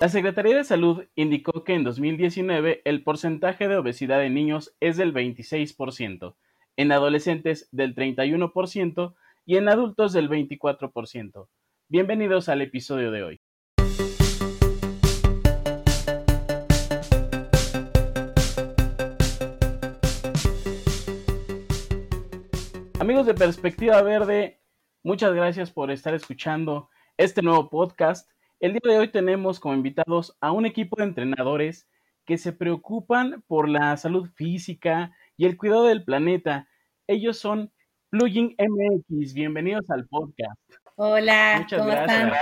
La Secretaría de Salud indicó que en 2019 el porcentaje de obesidad en niños es del 26%, en adolescentes del 31% y en adultos del 24%. Bienvenidos al episodio de hoy. Amigos de Perspectiva Verde, muchas gracias por estar escuchando este nuevo podcast el día de hoy tenemos como invitados a un equipo de entrenadores que se preocupan por la salud física y el cuidado del planeta. Ellos son Plugin MX. Bienvenidos al podcast. Hola, Muchas ¿cómo gracias. están?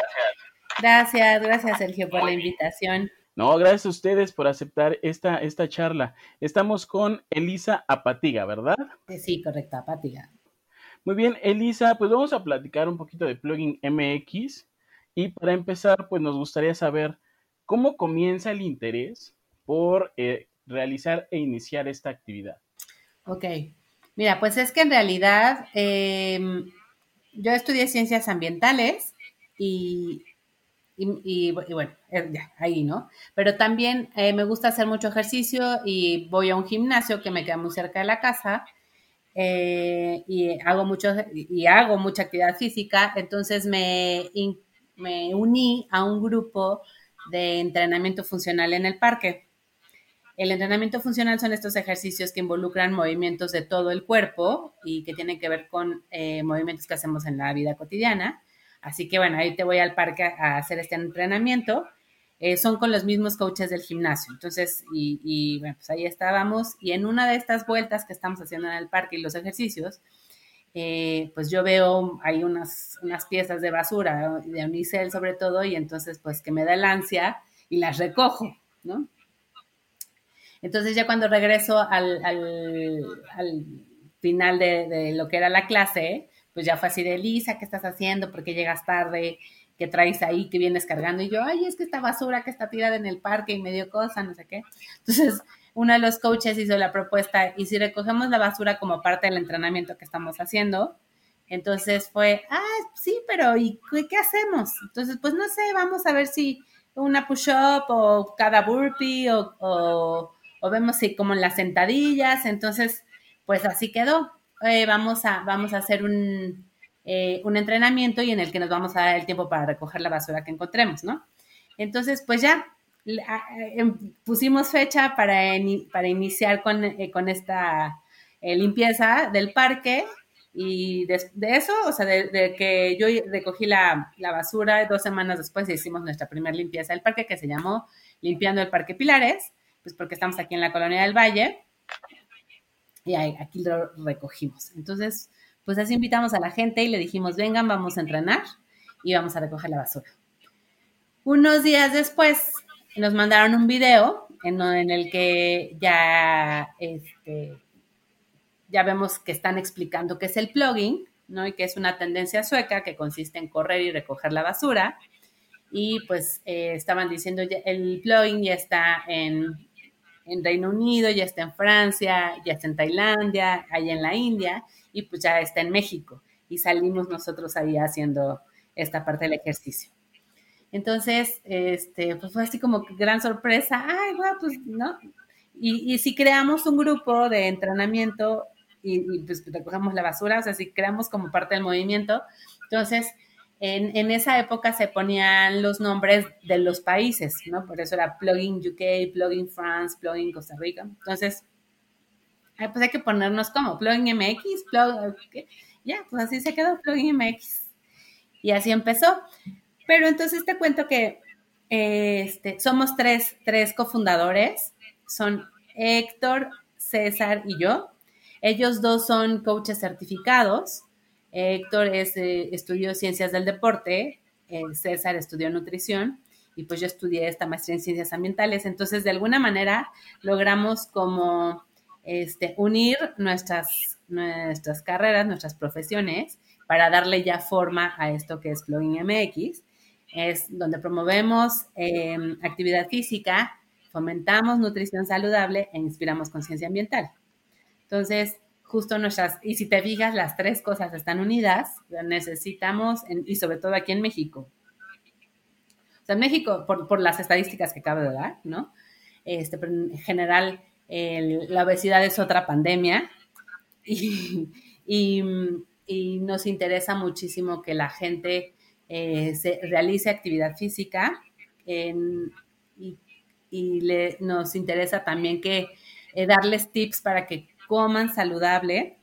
Gracias, gracias Sergio por la invitación. No, gracias a ustedes por aceptar esta, esta charla. Estamos con Elisa Apatiga, ¿verdad? Sí, correcto, Apatiga. Muy bien, Elisa, pues vamos a platicar un poquito de Plugin MX. Y para empezar, pues nos gustaría saber cómo comienza el interés por eh, realizar e iniciar esta actividad. Ok, mira, pues es que en realidad em, yo estudié ciencias ambientales y, y, bueno, eh, ya, ahí, ¿no? Pero también eh, me gusta hacer mucho ejercicio y voy a un gimnasio que me queda muy cerca de la casa. y hago mucho y hago mucha actividad física, entonces me, me uní a un grupo de entrenamiento funcional en el parque. El entrenamiento funcional son estos ejercicios que involucran movimientos de todo el cuerpo y que tienen que ver con eh, movimientos que hacemos en la vida cotidiana. Así que bueno, ahí te voy al parque a hacer este entrenamiento. Eh, son con los mismos coaches del gimnasio. Entonces, y, y, pues ahí estábamos. Y en una de estas vueltas que estamos haciendo en el parque y los ejercicios, eh, pues yo veo hay unas, unas piezas de basura, de unicel sobre todo, y entonces pues que me da el ansia y las recojo, ¿no? Entonces ya cuando regreso al, final de, lo que era la clase, pues ya fue así de, Lisa, ¿qué estás haciendo? ¿Por qué llegas tarde? ¿Qué traes ahí? ¿Qué vienes cargando? Y yo, ay, es que esta basura que está tirada en el parque y medio cosa, no sé qué. Entonces uno de los coaches hizo la propuesta, y si recogemos la basura como parte del entrenamiento que estamos haciendo, entonces fue, ah, sí, pero ¿y qué, hacemos? Entonces, pues no sé, vamos a ver si una push-up o cada burpee o, o, vemos si como en las sentadillas, entonces, pues así quedó. Eh, vamos, a, vamos a hacer un, eh, un entrenamiento y en el que nos vamos a dar el tiempo para recoger la basura que encontremos, ¿no? Entonces, pues ya pusimos fecha para, para iniciar con, eh, esta eh, limpieza del parque y de, eso, o sea, de, que yo recogí la, basura, dos semanas después hicimos nuestra primera limpieza del parque que se llamó Limpiando el Parque Pilares, pues porque estamos aquí en la colonia del Valle y aquí lo recogimos. Entonces, pues así invitamos a la gente y le dijimos, vengan, vamos a entrenar y vamos a recoger la basura. Unos días después nos mandaron un video en, el que ya, este, ya vemos que están explicando qué es el plugin, ¿no? Y que es una tendencia sueca que consiste en correr y recoger la basura. Y pues eh, estaban diciendo, el plugin ya está en, en Reino Unido, ya está en Francia, ya está en Tailandia, allá en la India, y pues ya está en México. Y salimos nosotros ahí haciendo esta parte del ejercicio. Entonces, este, pues fue así como gran sorpresa, ay, bueno, pues, ¿no? Y, y si creamos un grupo de entrenamiento y, pues recogemos la basura, o sea, si creamos como parte del movimiento, entonces, en, en, esa época se ponían los nombres de los países, ¿no? Por eso era Plugin UK, Plugin France, Plugin Costa Rica. Entonces, pues hay que ponernos como Plugin MX, Plugin, ya, pues así se quedó Plugin MX. Y así empezó. Pero entonces te cuento que este, somos tres, tres cofundadores, son Héctor, César y yo. Ellos dos son coaches certificados. Héctor es, eh, estudió ciencias del deporte, eh, César estudió nutrición y pues yo estudié esta maestría en ciencias ambientales. Entonces, de alguna manera, logramos como este, unir nuestras, nuestras carreras, nuestras profesiones, para darle ya forma a esto que es Plugin MX es donde promovemos em, actividad física, fomentamos nutrición saludable e inspiramos conciencia ambiental. Entonces, justo nuestras, y si te fijas, las tres cosas están unidas, necesitamos, y sobre todo aquí en México. sea, en México, por, las estadísticas que acabo de dar, ¿no? Este, en general, la obesidad es otra pandemia y, y, nos interesa muchísimo que la gente eh, se realice actividad física y, le, nos interesa también que eh, darles tips para que coman saludable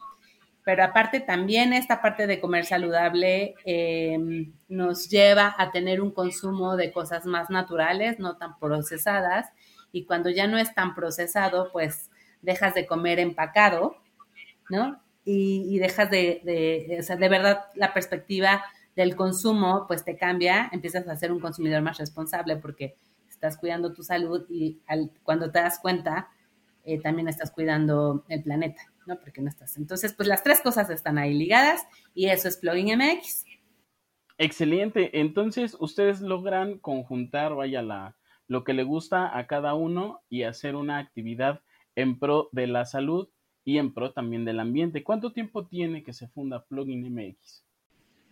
pero aparte también esta parte de comer saludable em, nos lleva a tener un consumo de cosas más naturales, no tan procesadas, y cuando ya no es tan procesado, pues dejas de comer empacado, ¿no? Y, dejas de, de, o sea, de verdad la perspectiva del consumo, pues te cambia, empiezas a ser un consumidor más responsable porque estás cuidando tu salud y cuando te das cuenta, eh, también estás cuidando el planeta. ¿no? Porque no estás. Entonces, pues las tres cosas están ahí ligadas y eso es Plugin MX. Excelente. Entonces, ustedes logran conjuntar, vaya, la, lo que le gusta a cada uno y hacer una actividad en pro de la salud y en pro también del ambiente. ¿Cuánto tiempo tiene que se funda Plugin MX?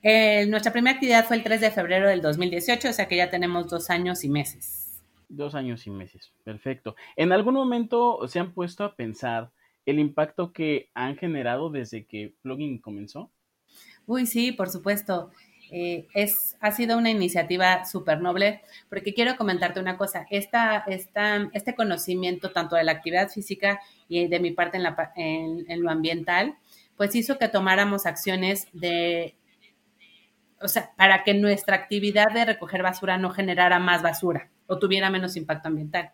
Eh, nuestra primera actividad fue el 3 de febrero del 2018, o sea que ya tenemos dos años y meses. Dos años y meses, perfecto. ¿En algún momento se han puesto a pensar el impacto que han generado desde que Plugin comenzó? Uy, sí, por supuesto. Eh, es, ha sido una iniciativa súper noble, porque quiero comentarte una cosa, esta, esta, este conocimiento tanto de la actividad física y de mi parte en, la, en, lo ambiental, pues hizo que tomáramos acciones de, o sea, para que nuestra actividad de recoger basura no generara más basura o tuviera menos impacto ambiental.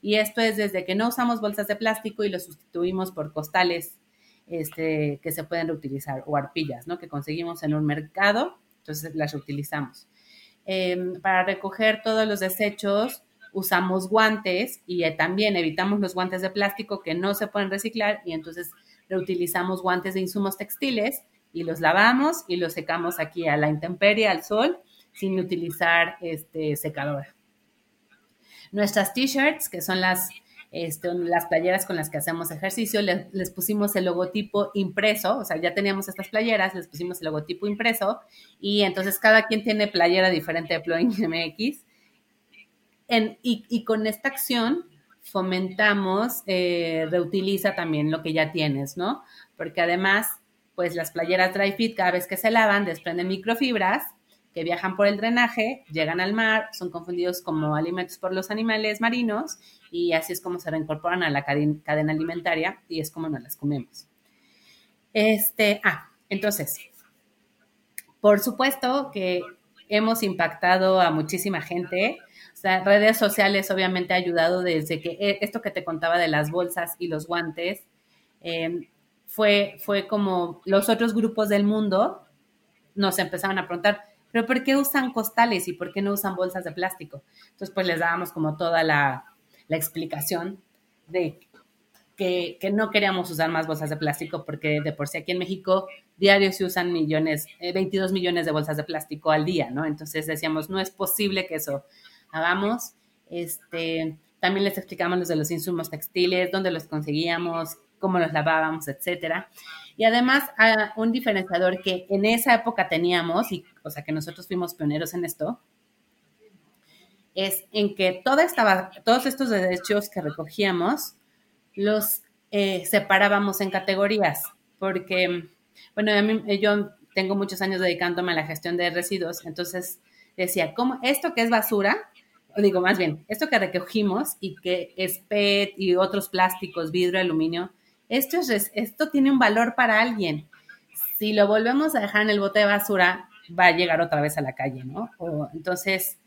Y esto es desde que no usamos bolsas de plástico y lo sustituimos por costales este, que se pueden reutilizar o arpillas, ¿no? Que conseguimos en un mercado, entonces las reutilizamos. Em, para recoger todos los desechos usamos guantes y eh, también evitamos los guantes de plástico que no se pueden reciclar y entonces reutilizamos guantes de insumos textiles y los lavamos y los secamos aquí a la intemperie, al sol, sin utilizar este, secadora. Nuestras t-shirts, que son las, este, las playeras con las que hacemos ejercicio, les, pusimos el logotipo impreso, o sea, ya teníamos estas playeras, les pusimos el logotipo impreso y entonces cada quien tiene playera diferente de Plugin MX. y, con esta acción fomentamos, eh, reutiliza también lo que ya tienes, ¿no? Porque además, pues las playeras dry fit cada vez que se lavan desprenden microfibras que viajan por el drenaje, llegan al mar, son confundidos como alimentos por los animales marinos y así es como se reincorporan a la cadena alimentaria y es como nos las comemos. Este, ah, entonces, por supuesto que hemos impactado a muchísima gente. O sea, redes sociales obviamente ha ayudado desde que eh, esto que te contaba de las bolsas y los guantes, em, fue, fue como los otros grupos del mundo nos empezaron a preguntar, pero ¿por qué usan costales y por qué no usan bolsas de plástico? Entonces, pues les dábamos como toda la, explicación de que, no queríamos usar más bolsas de plástico porque de por sí aquí en México diario se usan millones, 22 eh, millones de bolsas de plástico al día, ¿no? Entonces decíamos, no es posible que eso hagamos. Este, también les explicamos los de los insumos textiles, dónde los conseguíamos, cómo los lavábamos, etcétera. Y además, un diferenciador que en esa época teníamos, y, o sea, que nosotros fuimos pioneros en esto, es en que toda esta, todos estos derechos que recogíamos los eh, separábamos en categorías, porque, bueno, a mí, yo tengo muchos años dedicándome a la gestión de residuos, entonces decía, ¿cómo esto que es basura? O digo, más bien, esto que recogimos y que es PET y otros plásticos, vidrio, aluminio, esto, es, esto tiene un valor para alguien. Si lo volvemos a dejar en el bote de basura, va a llegar otra vez a la calle, ¿no? entonces,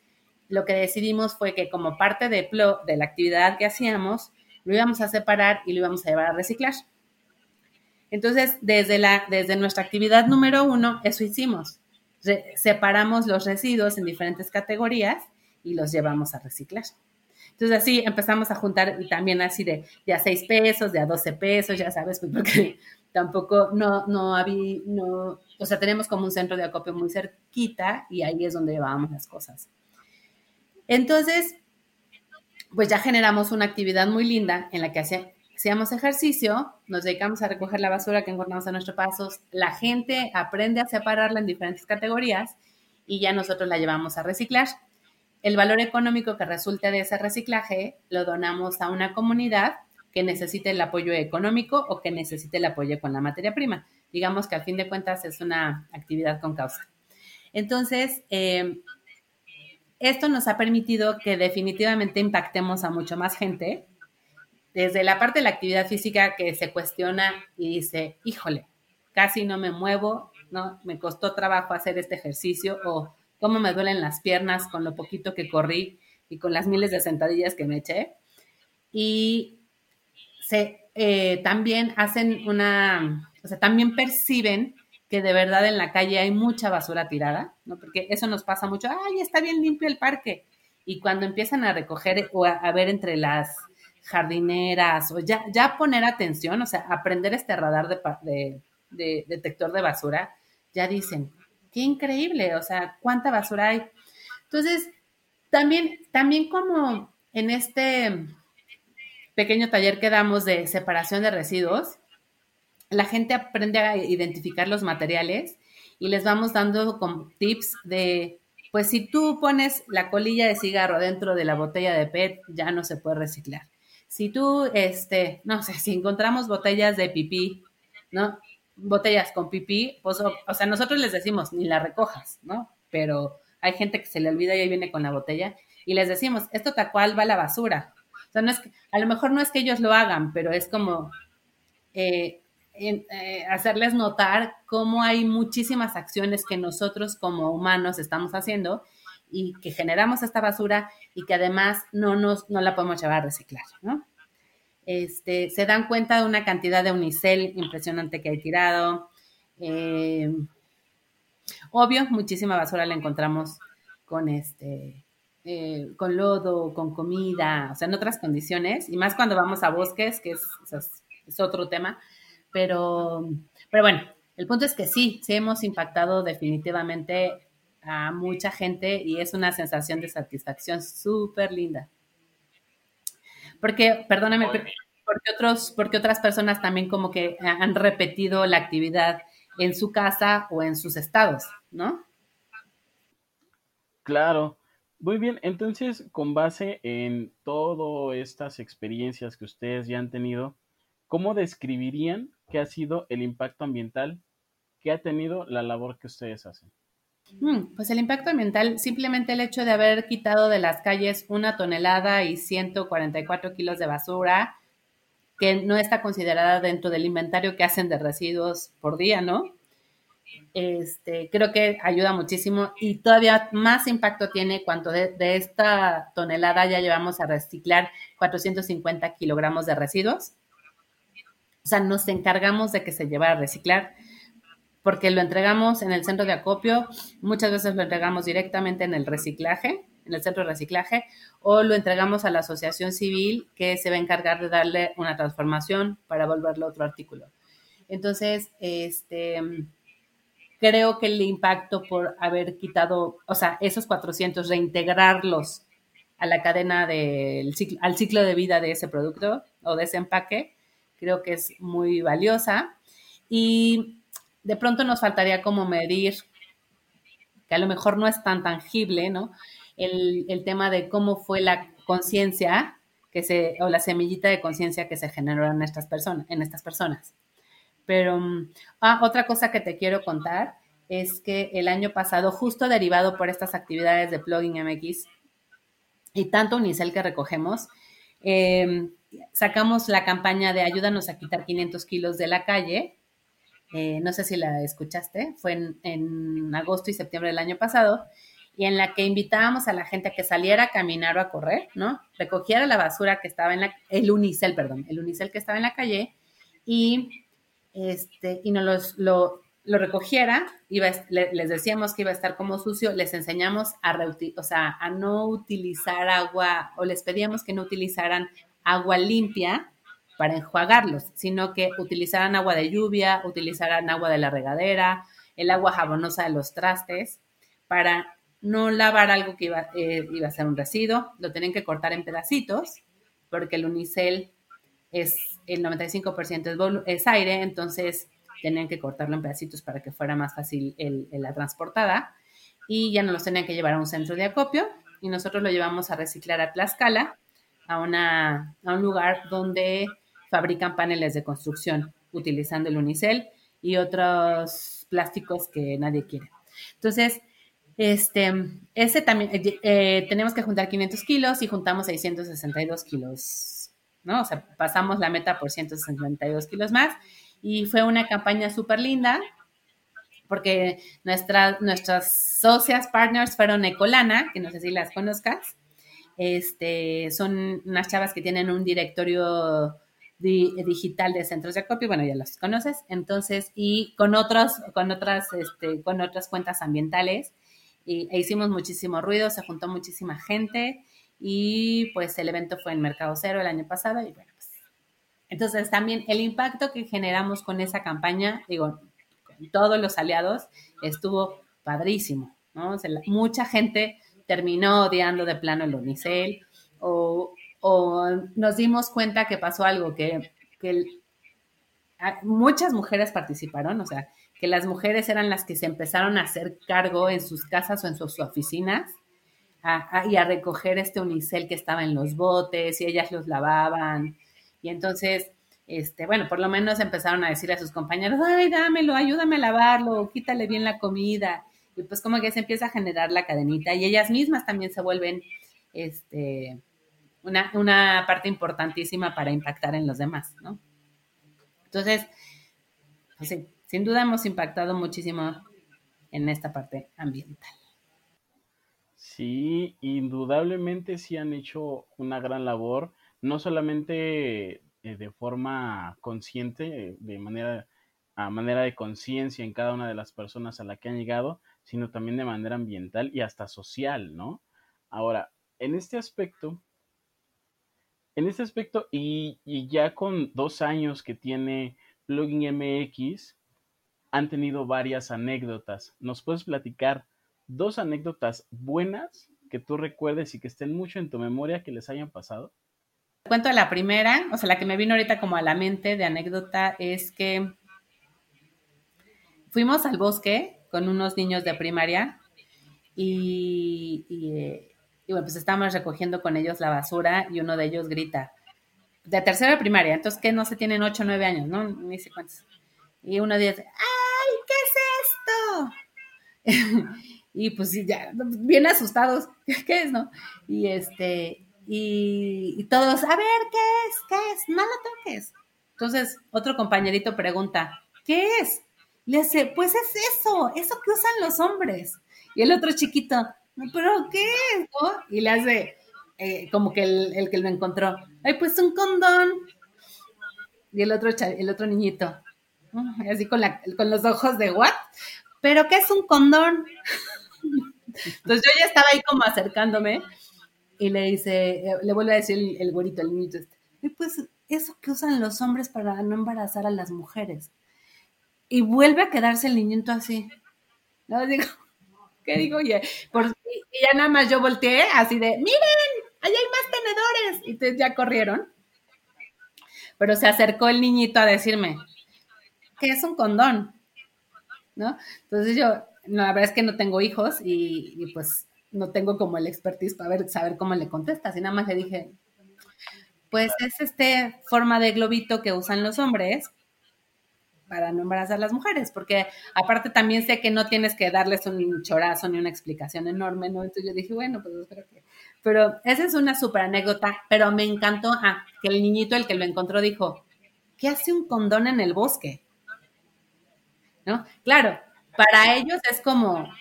lo que decidimos fue que como parte de, de la actividad que hacíamos, lo íbamos a separar y lo íbamos a llevar a reciclar. Entonces, desde, la, desde nuestra actividad número uno, eso hicimos. separamos los residuos en diferentes categorías y los llevamos a reciclar. Entonces así empezamos a juntar y también así de, de a 6 pesos, de a 12 pesos, ya sabes, pues porque tampoco no, no había, no, o sea, tenemos como un centro de acopio muy cerquita y ahí es donde llevábamos las cosas. Entonces, pues ya generamos una actividad muy linda en la que hacíamos ejercicio, nos dedicamos a recoger la basura que encontramos a nuestros pasos, la gente aprende a separarla en diferentes categorías y ya nosotros la llevamos a reciclar. El valor económico que resulte de ese reciclaje lo donamos a una comunidad que necesite el apoyo económico o que necesite el apoyo con la materia prima. Digamos que al fin de cuentas es una actividad con causa. Entonces, eh, esto nos ha permitido que definitivamente impactemos a mucho más gente, desde la parte de la actividad física que se cuestiona y dice, híjole, casi no me muevo, ¿no? Me costó trabajo hacer este ejercicio o cómo me duelen las piernas con lo poquito que corrí y con las miles de sentadillas que me eché. Y se, eh, también hacen una, o sea, también perciben que de verdad en la calle hay mucha basura tirada, ¿no? Porque eso nos pasa mucho, ay, está bien limpio el parque. Y cuando empiezan a recoger o a, ver entre las jardineras o ya, ya poner atención, o sea, aprender este radar de, de, detector de basura, ya dicen, qué increíble, o sea, cuánta basura hay. Entonces, también, también como en este pequeño taller que damos de separación de residuos, la gente aprende a identificar los materiales y les vamos dando con tips de, pues si tú pones la colilla de cigarro dentro de la botella de PET, ya no se puede reciclar. Si tú, este, no sé, si encontramos botellas de pipí, ¿no? Botellas con pipí, pues, o, sea, nosotros les decimos, ni la recojas, ¿no? Pero hay gente que se le olvida y ahí viene con la botella y les decimos, esto tal cual va a la basura. O sea, no es que, a lo mejor no es que ellos lo hagan, pero es como, eh, eh, hacerles notar cómo hay muchísimas acciones que nosotros como humanos estamos haciendo y que generamos esta basura y que además no, nos, no la podemos llevar a reciclar, ¿no? Este, se dan cuenta de una cantidad de unicel impresionante que hay tirado. Eh, obvio, muchísima basura la encontramos con este, eh, con lodo, con comida, o sea, en otras condiciones, y más cuando vamos a bosques, que es, es otro tema, pero, pero bueno, el punto es que sí, sí hemos impactado definitivamente a mucha gente y es una sensación de satisfacción súper linda. Porque, perdóname, porque, otros, porque otras personas también como que han repetido la actividad en su casa o en sus estados, ¿no? Claro. Muy bien, entonces con base en todas estas experiencias que ustedes ya han tenido, ¿cómo describirían qué ha sido el impacto ambiental que ha tenido la labor que ustedes hacen? Mm, pues el impacto ambiental, simplemente el hecho de haber quitado de las calles una tonelada y 144 kilos de basura, que no está considerada dentro del inventario que hacen de residuos por día, ¿no? Este, creo que ayuda muchísimo y todavía más impacto tiene cuando de, de esta tonelada ya llevamos a reciclar 450 kilogramos de residuos o sea, nos encargamos de que se llevara a reciclar porque lo entregamos en el centro de acopio, muchas veces lo entregamos directamente en el reciclaje, en el centro de reciclaje, o lo entregamos a la asociación civil que se va a encargar de darle una transformación para volverlo otro artículo. Entonces, este, creo que el impacto por haber quitado, o sea, esos 400, reintegrarlos a la cadena del ciclo, al ciclo de vida de ese producto o de ese empaque, creo que es muy valiosa. Y de pronto nos faltaría como medir, que a lo mejor no es tan tangible, ¿no? El, tema de cómo fue la conciencia que se, o la semillita de conciencia que se generó en estas personas, en estas personas. Pero mm, ah, otra cosa que te quiero contar es que el año pasado, justo derivado por estas actividades de Plugin MX y tanto Unicel que recogemos, eh, sacamos la campaña de ayúdanos a quitar 500 kilos de la calle. Eh, no sé si la escuchaste, fue en, agosto y septiembre del año pasado, y en la que invitábamos a la gente a que saliera a caminar o a correr, ¿no? Recogiera la basura que estaba en la, el unicel, perdón, el unicel que estaba en la calle, y, este, y nos lo, lo recogiera, iba, les decíamos que iba a estar como sucio, les enseñamos a, o sea, a no utilizar agua, o les pedíamos que no utilizaran agua limpia para enjuagarlos, sino que utilizaran agua de lluvia, utilizaran agua de la regadera, el agua jabonosa de los trastes, para no lavar algo que iba, eh, iba a ser un residuo, lo tienen que cortar en pedacitos, porque el unicel es el 95% es, aire, entonces tenían que cortarlo en pedacitos para que fuera más fácil la transportada. Y ya no los tenían que llevar a un centro de acopio y nosotros lo llevamos a reciclar a Tlaxcala, a, una, a un lugar donde fabrican paneles de construcción utilizando el unicel y otros plásticos que nadie quiere. Entonces, este, ese también, eh, eh, tenemos que juntar 500 kilos y juntamos 662 kilos, ¿no? O sea, pasamos la meta por 162 kilos más y fue una campaña súper linda porque nuestra, nuestras socias, partners fueron Ecolana, que no sé si las conozcas, este, son unas chavas que tienen un directorio digital de centros de acopio, bueno, ya las conoces, entonces, y con otros, con otras, este, con otras cuentas ambientales, y, e hicimos muchísimo ruido, se juntó muchísima gente, y pues el evento fue en Mercado Cero el año pasado, y bueno, pues, entonces también el impacto que generamos con esa campaña, digo, con todos los aliados, estuvo padrísimo, ¿no? mucha gente terminó odiando de plano el unicel, o, o nos dimos cuenta que pasó algo, que, muchas mujeres participaron, o sea, que las mujeres eran las que se empezaron a hacer cargo en sus casas o en sus oficinas y a recoger este unicel que estaba en los botes y ellas los lavaban. Y entonces, este, bueno, por lo menos empezaron a decirle a sus compañeros, ay, dámelo, ayúdame a lavarlo, quítale bien la comida. Y pues como que se empieza a generar la cadenita y ellas mismas también se vuelven, este, una, parte importantísima para impactar en los demás, ¿no? Entonces, pues sí, sin duda hemos impactado muchísimo en esta parte ambiental. Sí, indudablemente sí han hecho una gran labor, no solamente eh, de forma consciente, de manera a manera de conciencia en cada una de las personas a la que han llegado, sino también de manera ambiental y hasta social, ¿no? Ahora, en este aspecto, en este aspecto, y, ya con dos años que tiene Plugin MX, han tenido varias anécdotas. ¿Nos puedes platicar dos anécdotas buenas que tú recuerdes y que estén mucho en tu memoria que les hayan pasado? Cuento la primera, o sea, la que me vino ahorita como a la mente de anécdota es que fuimos al bosque con unos niños de primaria y, eh, y bueno, pues estábamos recogiendo con ellos la basura y uno de ellos grita, de tercera primaria, entonces que no se tienen ocho o nueve años, ¿no? Ni sé cuántos. Y uno dice, ¡ay, qué es esto! y pues ya, bien asustados, ¿qué es, no? Y este, y, todos, a ver, ¿qué es? ¿Qué es? No lo toques. Entonces, otro compañerito pregunta, ¿qué es? Le dice, pues es eso, eso que usan los hombres. Y el otro chiquito, ¿pero qué? Y le hace eh, como que el, que lo encontró, ay, pues un condón. Y el otro, el otro niñito, así con, la, con los ojos de, ¿what? ¿Pero qué es un condón? Entonces yo ya estaba ahí como acercándome y le dice, eh, le vuelve a decir el, el güerito, el niñito este, pues eso que usan los hombres para no embarazar a las mujeres. Y vuelve a quedarse el niñito así. ¿No? Digo, ¿qué digo? Y, ya nada más yo volteé así de, miren, allá hay más tenedores. Y entonces ya corrieron. Pero se acercó el niñito a decirme, ¿qué es un condón? ¿No? Entonces yo, la verdad es que no tengo hijos y, pues no tengo como el expertise para ver, saber cómo le contestas. Y nada más le dije, pues es este forma de globito que usan los hombres para no embarazar a las mujeres, porque aparte también sé que no tienes que darles un chorazo ni una explicación enorme, ¿no? Entonces yo dije, bueno, pues espero que... Pero esa es una súper anécdota, pero me encantó ah, que el niñito, el que lo encontró, dijo, ¿qué hace un condón en el bosque? ¿No? Claro, para ellos es como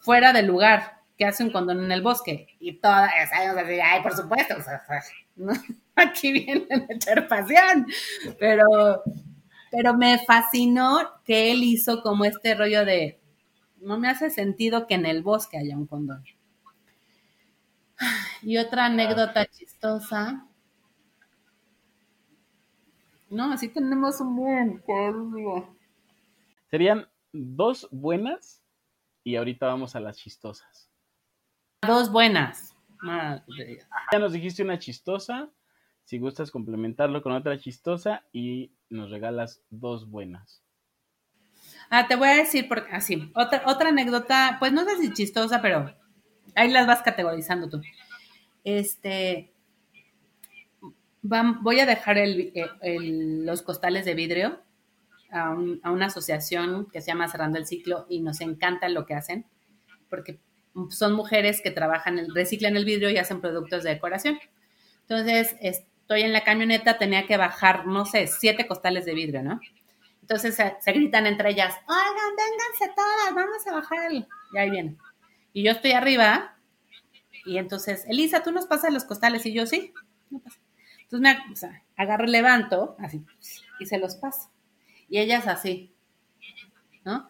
fuera de lugar, ¿qué hace un condón en el bosque? Y todas, ay, por supuesto, aquí viene a echar pasión, pero pero me fascinó que él hizo como este rollo de, no me hace sentido que en el bosque haya un condón. Y otra anécdota chistosa. No, así tenemos un buen. Serían dos buenas y ahorita vamos a las chistosas. Dos buenas. Ya nos dijiste una chistosa. Si gustas complementarlo con otra chistosa y nos regalas dos buenas. Ah, te voy a decir, porque así, otra, otra anécdota, pues no sé si chistosa, pero ahí las vas categorizando tú. Este, voy a dejar los costales de vidrio a, una asociación que se llama Cerrando el Ciclo y nos encanta lo que hacen, porque son mujeres que trabajan, reciclan el vidrio y hacen productos de decoración. Entonces, estoy en la camioneta, tenía que bajar, no sé, siete costales de vidrio, ¿no? Entonces se, gritan entre ellas, oigan, vénganse todas, vamos a bajar. Y ahí viene. Y yo estoy arriba, y entonces, Elisa, tú nos pasas los costales, y yo sí, no pasa. Entonces me o sea, agarro, levanto, así, y se los paso. Y ellas así, ¿no?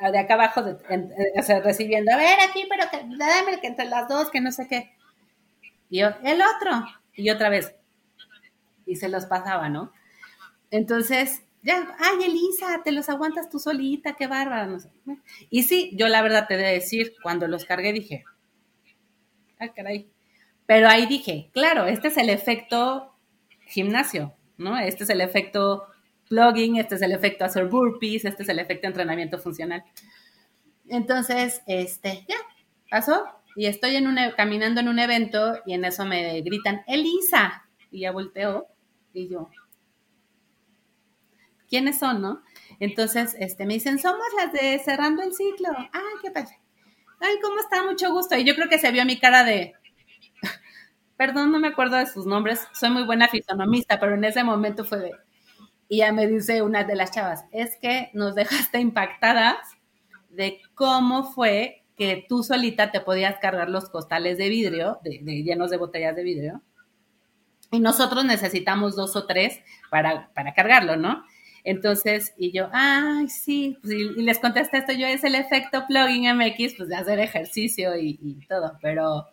De acá abajo, o sea, recibiendo, a ver, aquí, pero que, dame que entre las dos, que no sé qué. Y yo, el otro. Y otra vez. Y se los pasaba, ¿no? Entonces, ya, ay, Elisa, te los aguantas tú solita, qué bárbara. Y sí, yo la verdad te de decir, cuando los cargué dije, ah, caray. Pero ahí dije, claro, este es el efecto gimnasio, ¿no? Este es el efecto plugging, este es el efecto hacer burpees, este es el efecto entrenamiento funcional. Entonces, este, ya, pasó y estoy en e, caminando en un evento y en eso me gritan, Elisa, y ya volteo y yo, ¿quiénes son, no? Entonces, este, me dicen, somos las de Cerrando el Ciclo. Ah, qué padre. Ay, ¿cómo está? Mucho gusto. Y yo creo que se vio mi cara de, perdón, no me acuerdo de sus nombres, soy muy buena fisonomista, pero en ese momento fue de, y ya me dice una de las chavas, es que nos dejaste impactadas de cómo fue que tú solita te podías cargar los costales de vidrio, de, llenos de botellas de vidrio, y nosotros necesitamos dos o tres para, para cargarlo, ¿no? Entonces, y yo, ay, sí, pues, y, les contesté esto, yo es el efecto plugin MX, pues de hacer ejercicio y, y todo, pero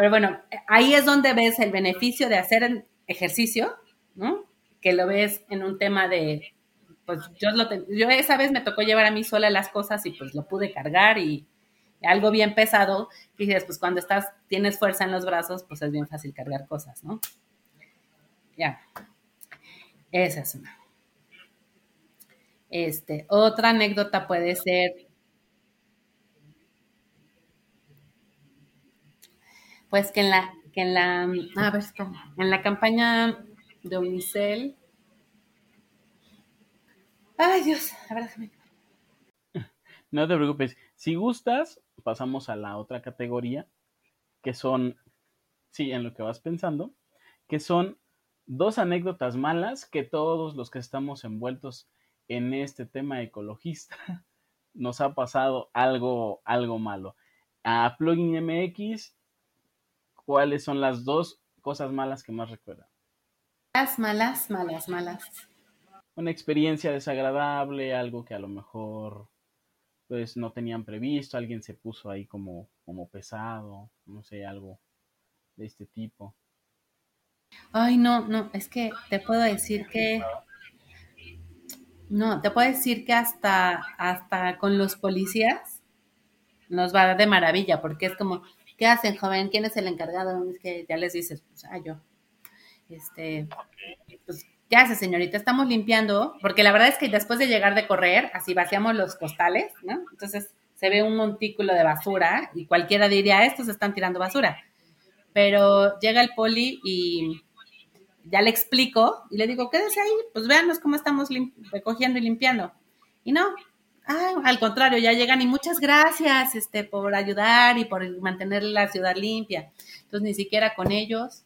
pero bueno, ahí es donde ves el beneficio de hacer ejercicio, ¿no? Que lo ves en un tema de, pues yo, lo yo esa vez me tocó llevar a mí sola las cosas y pues lo pude cargar y algo bien pesado, que dices, pues cuando estás, tienes fuerza en los brazos, pues es bien fácil cargar cosas, ¿no? Ya. Esa es una. Este, otra anécdota puede ser Pues que en la, que en la, a ver, en la campaña de Unicel. Ay, Dios, a ver, déjame. No te preocupes. Si gustas, pasamos a la otra categoría, que son, sí, en lo que vas pensando, que son dos anécdotas malas que todos los que estamos envueltos en este tema ecologista nos ha pasado algo, algo malo. A Plugin MX ¿cuáles son las dos cosas malas que más recuerdan? Las malas, malas, malas. Una experiencia desagradable, algo que a lo mejor pues no tenían previsto, alguien se puso ahí como, como pesado, no sé, algo de este tipo. Ay, no, no, es que te puedo decir que no, te puedo decir que hasta, hasta con los policías nos va de maravilla, porque es como, ¿qué hacen, joven? ¿Quién es el encargado? Es que ya les dices, pues, ah, yo. Este, pues, ¿qué hace, señorita? Estamos limpiando, porque la verdad es que después de llegar de correr, así vaciamos los costales, ¿no? Entonces se ve un montículo de basura y cualquiera diría, estos están tirando basura. Pero llega el poli y ya le explico y le digo, quédese ahí, pues véanos cómo estamos recogiendo y limpiando. Y no, Ah, al contrario, ya llegan y muchas gracias este, por ayudar y por mantener la ciudad limpia. Entonces, ni siquiera con ellos.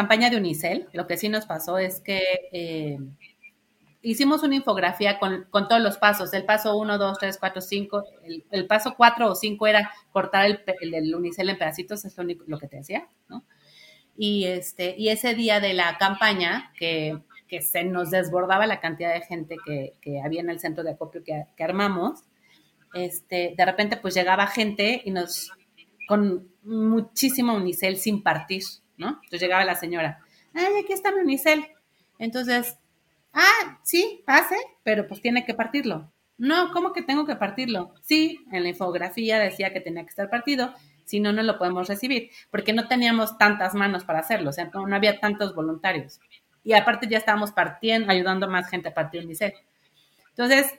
Campaña de Unicel, lo que sí nos pasó es que eh, hicimos una infografía con, todos los pasos, el paso 1, 2, 3, 4, 5, el, paso 4 o 5 era cortar el, el, Unicel en pedacitos, es lo, único, lo que te decía, ¿no? Y, este, y ese día de la campaña, que que se nos desbordaba la cantidad de gente que, había en el centro de acopio que, armamos, este, de repente pues llegaba gente y nos, con muchísimo unicel sin partir, ¿no? Entonces llegaba la señora, ay, aquí está mi unicel. Entonces, ah, sí, pase, pero pues tiene que partirlo. No, ¿cómo que tengo que partirlo? Sí, en la infografía decía que tenía que estar partido, si no, no lo podemos recibir, porque no teníamos tantas manos para hacerlo, o sea, no había tantos voluntarios y aparte ya estábamos partiendo, ayudando más gente a partir Unicef. Entonces,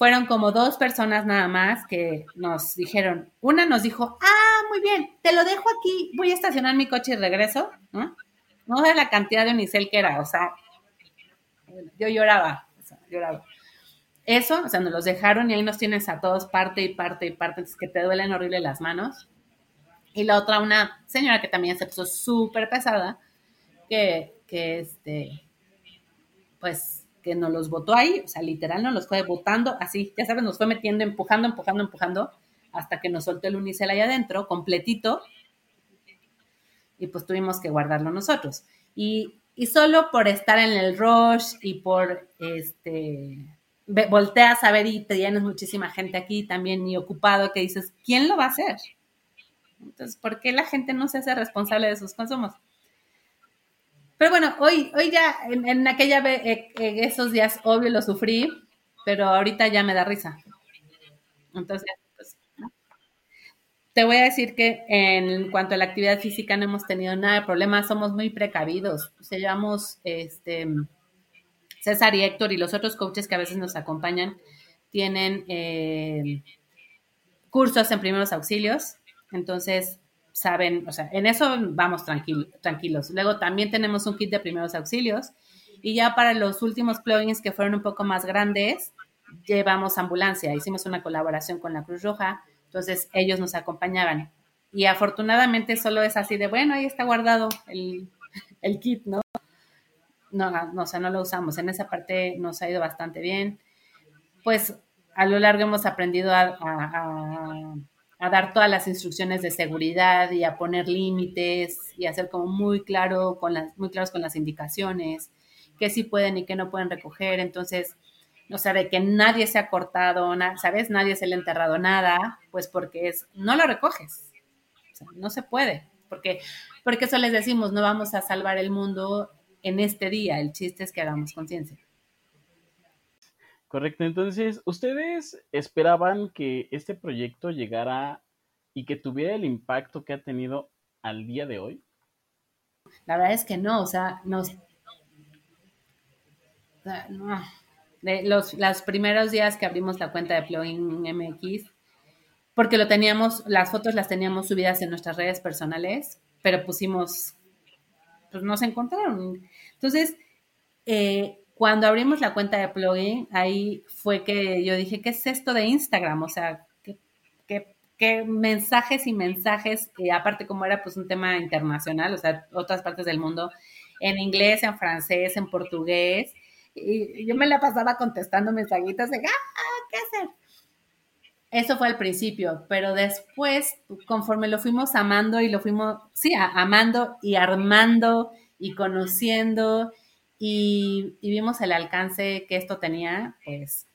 fueron como dos personas nada más que nos dijeron, una nos dijo, ah, muy bien, te lo dejo aquí, voy a estacionar mi coche y regreso, ¿no? No sé la cantidad de unicel que era, o sea, yo lloraba, lloraba. Eso, o sea, nos los dejaron y ahí nos tienes a todos parte y parte y parte, entonces que te duelen horrible las manos. Y la otra, una señora que también se puso súper pesada, que, que este, pues, que nos los botó ahí, o sea, literal nos los fue botando, así, ya sabes, nos fue metiendo, empujando, empujando, empujando, hasta que nos soltó el unicel ahí adentro, completito, y pues tuvimos que guardarlo nosotros. Y, y solo por estar en el rush y por, este, volteas a ver y te tienes muchísima gente aquí también y ocupado que dices, ¿quién lo va a hacer? Entonces, ¿por qué la gente no se hace responsable de sus consumos? Pero bueno, hoy, hoy ya, en, aquella en esos días, obvio lo sufrí, pero ahorita ya me da risa. Entonces, pues, te voy a decir que en cuanto a la actividad física no hemos tenido nada de problema, somos muy precavidos. O sea, llevamos, este, César y Héctor y los otros coaches que a veces nos acompañan tienen eh, cursos en primeros auxilios entonces, saben, o sea, en eso vamos tranquilos. Luego también tenemos un kit de primeros auxilios y ya para los últimos plugins que fueron un poco más grandes, llevamos ambulancia. Hicimos una colaboración con la Cruz Roja, entonces ellos nos acompañaban. Y afortunadamente solo es así de, bueno, ahí está guardado el, kit, ¿no? No, no, o sea, no lo usamos. En esa parte nos ha ido bastante bien. Pues a lo largo hemos aprendido a dar todas las instrucciones de seguridad y a poner límites y a ser como muy claro con las muy claros con las indicaciones qué sí pueden y qué no pueden recoger. Entonces o sea de que nadie se ha cortado sabes nadie se le ha enterrado nada pues porque es no lo recoges. No se puede porque porque eso les decimos no vamos a salvar el mundo en este día. El chiste es que hagamos conciencia Correcto, entonces, ¿ustedes esperaban que este proyecto llegara y que tuviera el impacto que ha tenido al día de hoy? La verdad es que no, o sea, nos... De los, los primeros días que abrimos la cuenta de Plugin MX, porque lo teníamos, las fotos las teníamos subidas en nuestras redes personales, pero pusimos, pues nos encontraron. Entonces, eh, cuando abrimos la cuenta de plugin, ahí fue que yo dije, ¿qué es esto de Instagram? O sea, ¿qué, mensajes y mensajes, y aparte como era pues un tema internacional, o sea, otras partes del mundo, en inglés, en francés, en portugués, y yo me la pasaba contestando mensajitos de, ah, ¿qué hacer? Eso fue al principio, pero después, conforme lo fuimos amando y lo fuimos, sí, amando y armando y conociendo y, vimos el alcance que esto tenía, pues,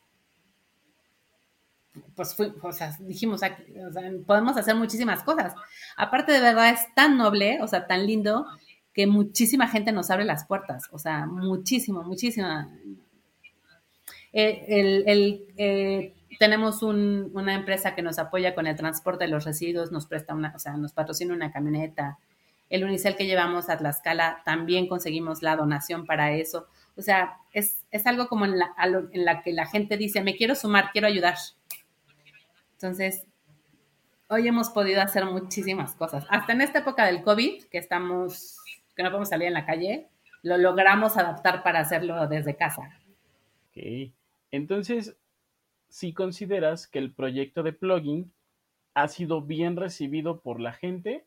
pues o sea, dijimos, o sea, podemos hacer muchísimas cosas. Aparte de verdad es tan noble, o sea, tan lindo, que muchísima gente nos abre las puertas, o sea, muchísimo, muchísima. Eh, el, eh, tenemos una empresa que nos apoya con el transporte de los residuos, nos presta una, o sea, nos patrocina una camioneta, el unicel que llevamos a Tlaxcala, también conseguimos la donación para eso. O sea, es, algo como en la, en la que la gente dice, me quiero sumar, quiero ayudar. Entonces, hoy hemos podido hacer muchísimas cosas. Hasta en esta época del COVID, que estamos, que no podemos salir en la calle, lo logramos adaptar para hacerlo desde casa. Ok. Entonces, si consideras que el proyecto de plugin ha sido bien recibido por la gente,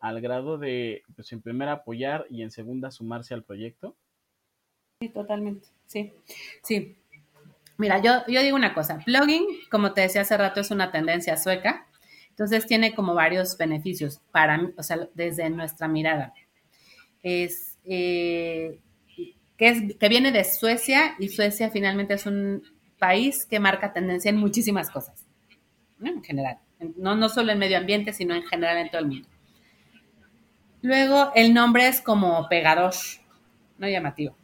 al grado de, pues en primera apoyar y en segunda sumarse al proyecto? Sí, totalmente, sí, sí. Mira, yo, yo digo una cosa, plugin, como te decía hace rato, es una tendencia sueca, entonces tiene como varios beneficios para, o sea, desde nuestra mirada. Es, eh, que, es, que viene de Suecia y Suecia finalmente es un país que marca tendencia en muchísimas cosas, en general, no, no solo en medio ambiente, sino en general en todo el mundo. Luego, el nombre es como pegador, no llamativo.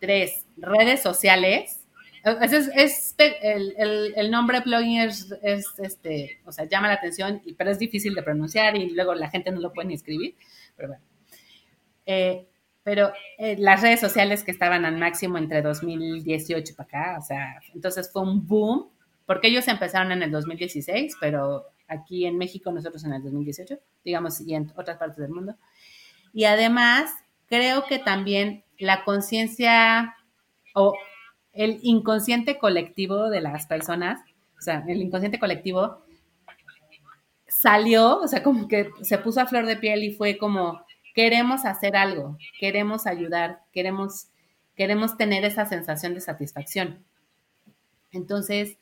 Tres, redes sociales. Es, el, nombre plugin es, este, o sea, llama la atención, pero es difícil de pronunciar y luego la gente no lo puede ni escribir. Pero bueno. Eh, pero eh, las redes sociales que estaban al máximo entre 2018 para acá, o sea, entonces fue un boom, porque ellos empezaron en el 2016, pero aquí en México, nosotros en el 2018, digamos, y en otras partes del mundo. Y además, creo que también la conciencia o el inconsciente colectivo de las personas, o sea, el inconsciente colectivo salió, o sea, como que se puso a flor de piel y fue como, queremos hacer algo, queremos ayudar, queremos, queremos tener esa sensación de satisfacción. Entonces,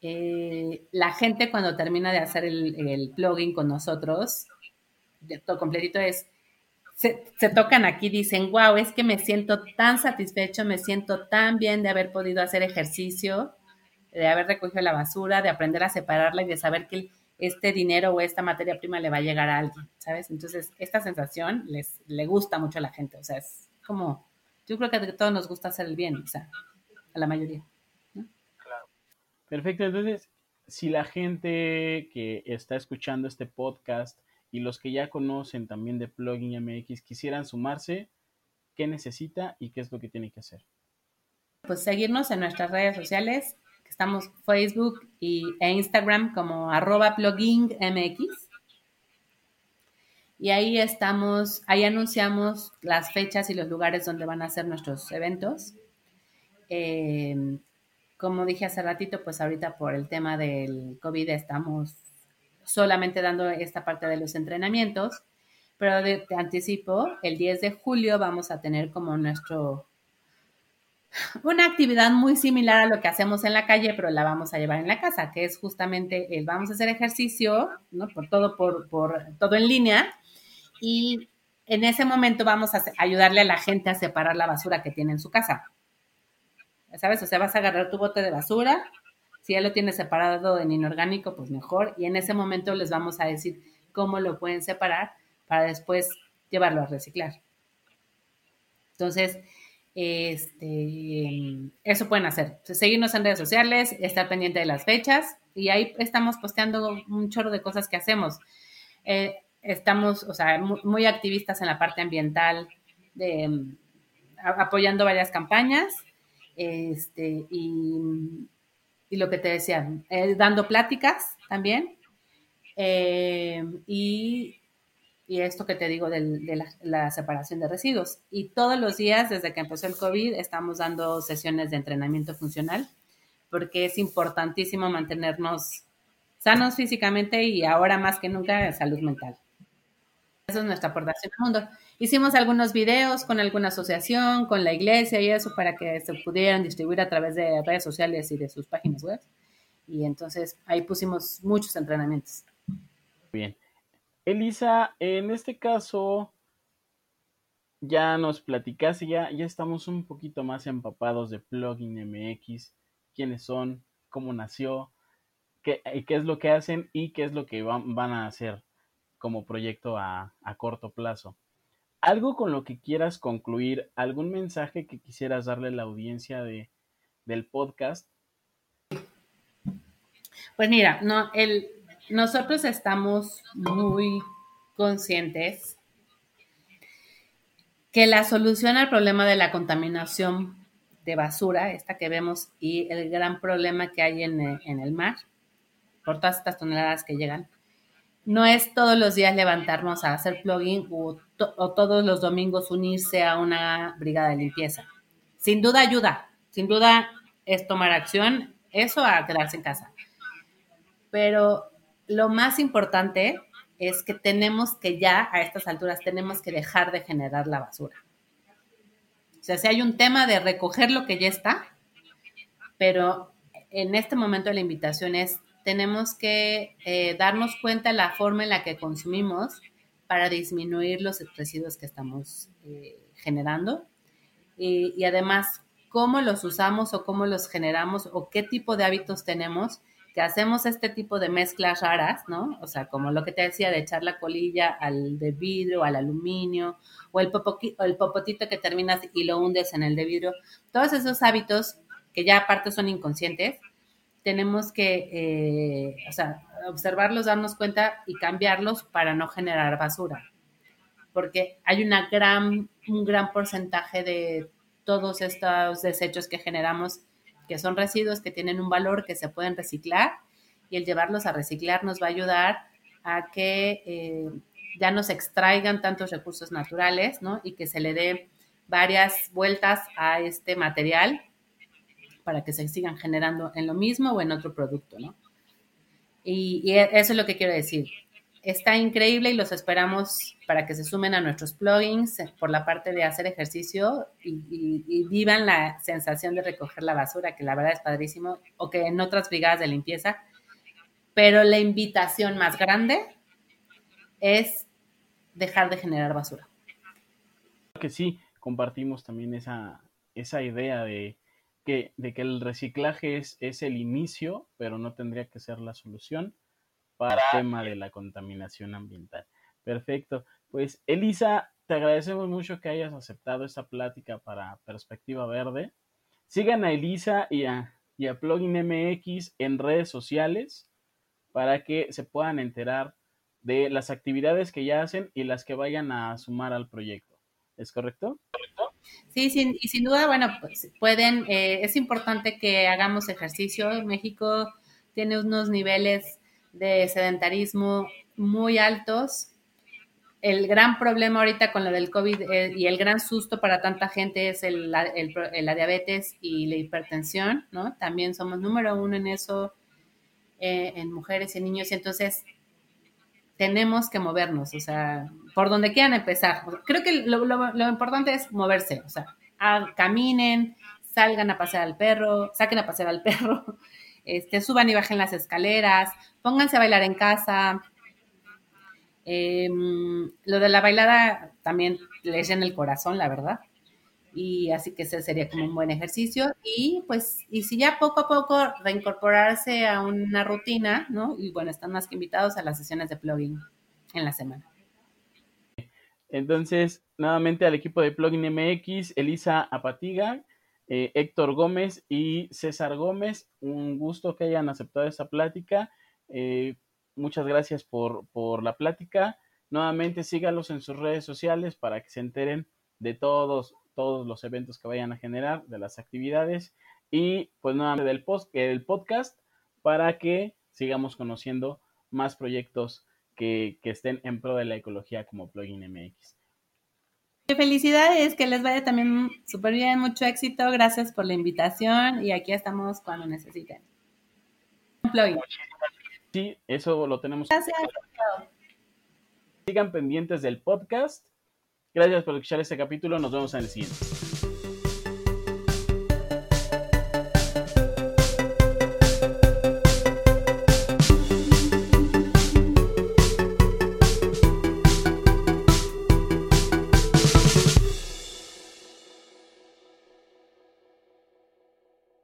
eh, la gente cuando termina de hacer el, el plugin con nosotros, todo completito es, se, tocan aquí, dicen, wow, es que me siento tan satisfecho, me siento tan bien de haber podido hacer ejercicio, de haber recogido la basura, de aprender a separarla y de saber que este dinero o esta materia prima le va a llegar a alguien, ¿sabes? Entonces, esta sensación les le gusta mucho a la gente, o sea, es como, yo creo que a todos nos gusta hacer el bien, o sea, a la mayoría. Perfecto, entonces, si la gente que está escuchando este podcast y los que ya conocen también de Plugin MX quisieran sumarse, ¿qué necesita y qué es lo que tiene que hacer? Pues seguirnos en nuestras redes sociales, que estamos Facebook y, e Instagram como arroba MX. Y ahí estamos, ahí anunciamos las fechas y los lugares donde van a ser nuestros eventos. Eh, como dije hace ratito, pues ahorita por el tema del COVID estamos solamente dando esta parte de los entrenamientos, pero te anticipo, el 10 de julio vamos a tener como nuestro, una actividad muy similar a lo que hacemos en la calle, pero la vamos a llevar en la casa, que es justamente el vamos a hacer ejercicio, ¿no? Por todo, por, por todo en línea, y en ese momento vamos a ayudarle a la gente a separar la basura que tiene en su casa. ¿sabes? O sea, vas a agarrar tu bote de basura, si ya lo tienes separado en inorgánico, pues mejor, y en ese momento les vamos a decir cómo lo pueden separar para después llevarlo a reciclar. Entonces, este, eso pueden hacer. Seguirnos en redes sociales, estar pendiente de las fechas y ahí estamos posteando un chorro de cosas que hacemos. Eh, estamos, o sea, muy, activistas en la parte ambiental, de, apoyando varias campañas este, y, lo que te decía, eh, dando pláticas también. Eh, y, esto que te digo de la, separación de residuos. Y todos los días, desde que empezó el COVID, estamos dando sesiones de entrenamiento funcional, porque es importantísimo mantenernos sanos físicamente y ahora más que nunca salud mental. Esa es nuestra aportación al mundo. Hicimos algunos videos con alguna asociación, con la iglesia y eso para que se pudieran distribuir a través de redes sociales y de sus páginas web. Y entonces ahí pusimos muchos entrenamientos. Bien. Elisa, en este caso ya nos platicaste, ya, ya estamos un poquito más empapados de Plugin MX, quiénes son, cómo nació, qué, qué es lo que hacen y qué es lo que van, van a hacer como proyecto a, a corto plazo. ¿Algo con lo que quieras concluir? ¿Algún mensaje que quisieras darle a la audiencia de, del podcast? Pues mira, no, el, nosotros estamos muy conscientes que la solución al problema de la contaminación de basura, esta que vemos, y el gran problema que hay en, en el mar, por todas estas toneladas que llegan, no es todos los días levantarnos a hacer plugin o, todos los domingos unirse a una brigada de limpieza. Sin duda ayuda, sin duda es tomar acción, eso a quedarse en casa. Pero lo más importante es que tenemos que ya a estas alturas tenemos que dejar de generar la basura. O sea, si hay un tema de recoger lo que ya está, pero en este momento la invitación es tenemos que eh, darnos cuenta de la forma en la que consumimos para disminuir los residuos que estamos eh, generando y, y, además cómo los usamos o cómo los generamos o qué tipo de hábitos tenemos que hacemos este tipo de mezclas raras, ¿no? O sea, como lo que te decía de echar la colilla al de vidrio, al aluminio, o el, o el popotito que terminas y lo hundes en el de vidrio. Todos esos hábitos que ya aparte son inconscientes, tenemos que, eh, o sea, observarlos, darnos cuenta y cambiarlos para no generar basura. Porque hay una gran, un gran porcentaje de todos estos desechos que generamos que son residuos que tienen un valor que se pueden reciclar y el llevarlos a reciclar nos va a ayudar a que eh, ya no se extraigan tantos recursos naturales, ¿no? Y que se le dé varias vueltas a este material para que se sigan generando en lo mismo o en otro producto, ¿no? Y, y eso es lo que quiero decir. Está increíble y los esperamos para que se sumen a nuestros plugins por la parte de hacer ejercicio y, vivan la sensación de recoger la basura, que la verdad es padrísimo, o que en otras brigadas de limpieza. Pero la invitación más grande es dejar de generar basura. Que sí, compartimos también esa, esa idea de que, de que el reciclaje es, es el inicio, pero no tendría que ser la solución para el tema de la contaminación ambiental. Perfecto. Pues Elisa, te agradecemos mucho que hayas aceptado esta plática para Perspectiva Verde. Sigan a Elisa y a, y a Plugin MX en redes sociales para que se puedan enterar de las actividades que ya hacen y las que vayan a sumar al proyecto. ¿Es correcto? Sí, sin, y sin duda, bueno, pues pueden, eh, es importante que hagamos ejercicio. México tiene unos niveles de sedentarismo muy altos. El gran problema ahorita con lo del COVID eh, y el gran susto para tanta gente es el, la diabetes y la hipertensión, ¿no? También somos número uno en eso, eh, en mujeres y niños, y entonces tenemos que movernos, o sea, por donde quieran empezar. Creo que lo, importante es moverse, o sea, caminen, salgan a pasear al perro, saquen a pasear al perro, este, suban y bajen las escaleras, pónganse a bailar en casa. Em, lo de la bailada también les llena el corazón, la verdad. Y así que ese sería como un buen ejercicio. Y pues, y si ya poco a poco reincorporarse a una rutina, ¿no? Y bueno, están más que invitados a las sesiones de plugin en la semana. Entonces, nuevamente al equipo de Plugin MX, Elisa Apatiga, eh, Héctor Gómez y César Gómez. Un gusto que hayan aceptado esta plática. Eh, muchas gracias por, por, la plática. Nuevamente síganlos en sus redes sociales para que se enteren de todos, todos los eventos que vayan a generar, de las actividades y pues nuevamente del, post, del podcast para que sigamos conociendo más proyectos que, que estén en pro de la ecología como Plugin MX. Felicidades, que les vaya también súper bien, mucho éxito, gracias por la invitación y aquí estamos cuando necesiten. Sí, eso lo tenemos. Gracias. Sigan pendientes del podcast. Gracias por escuchar este capítulo, nos vemos en el siguiente.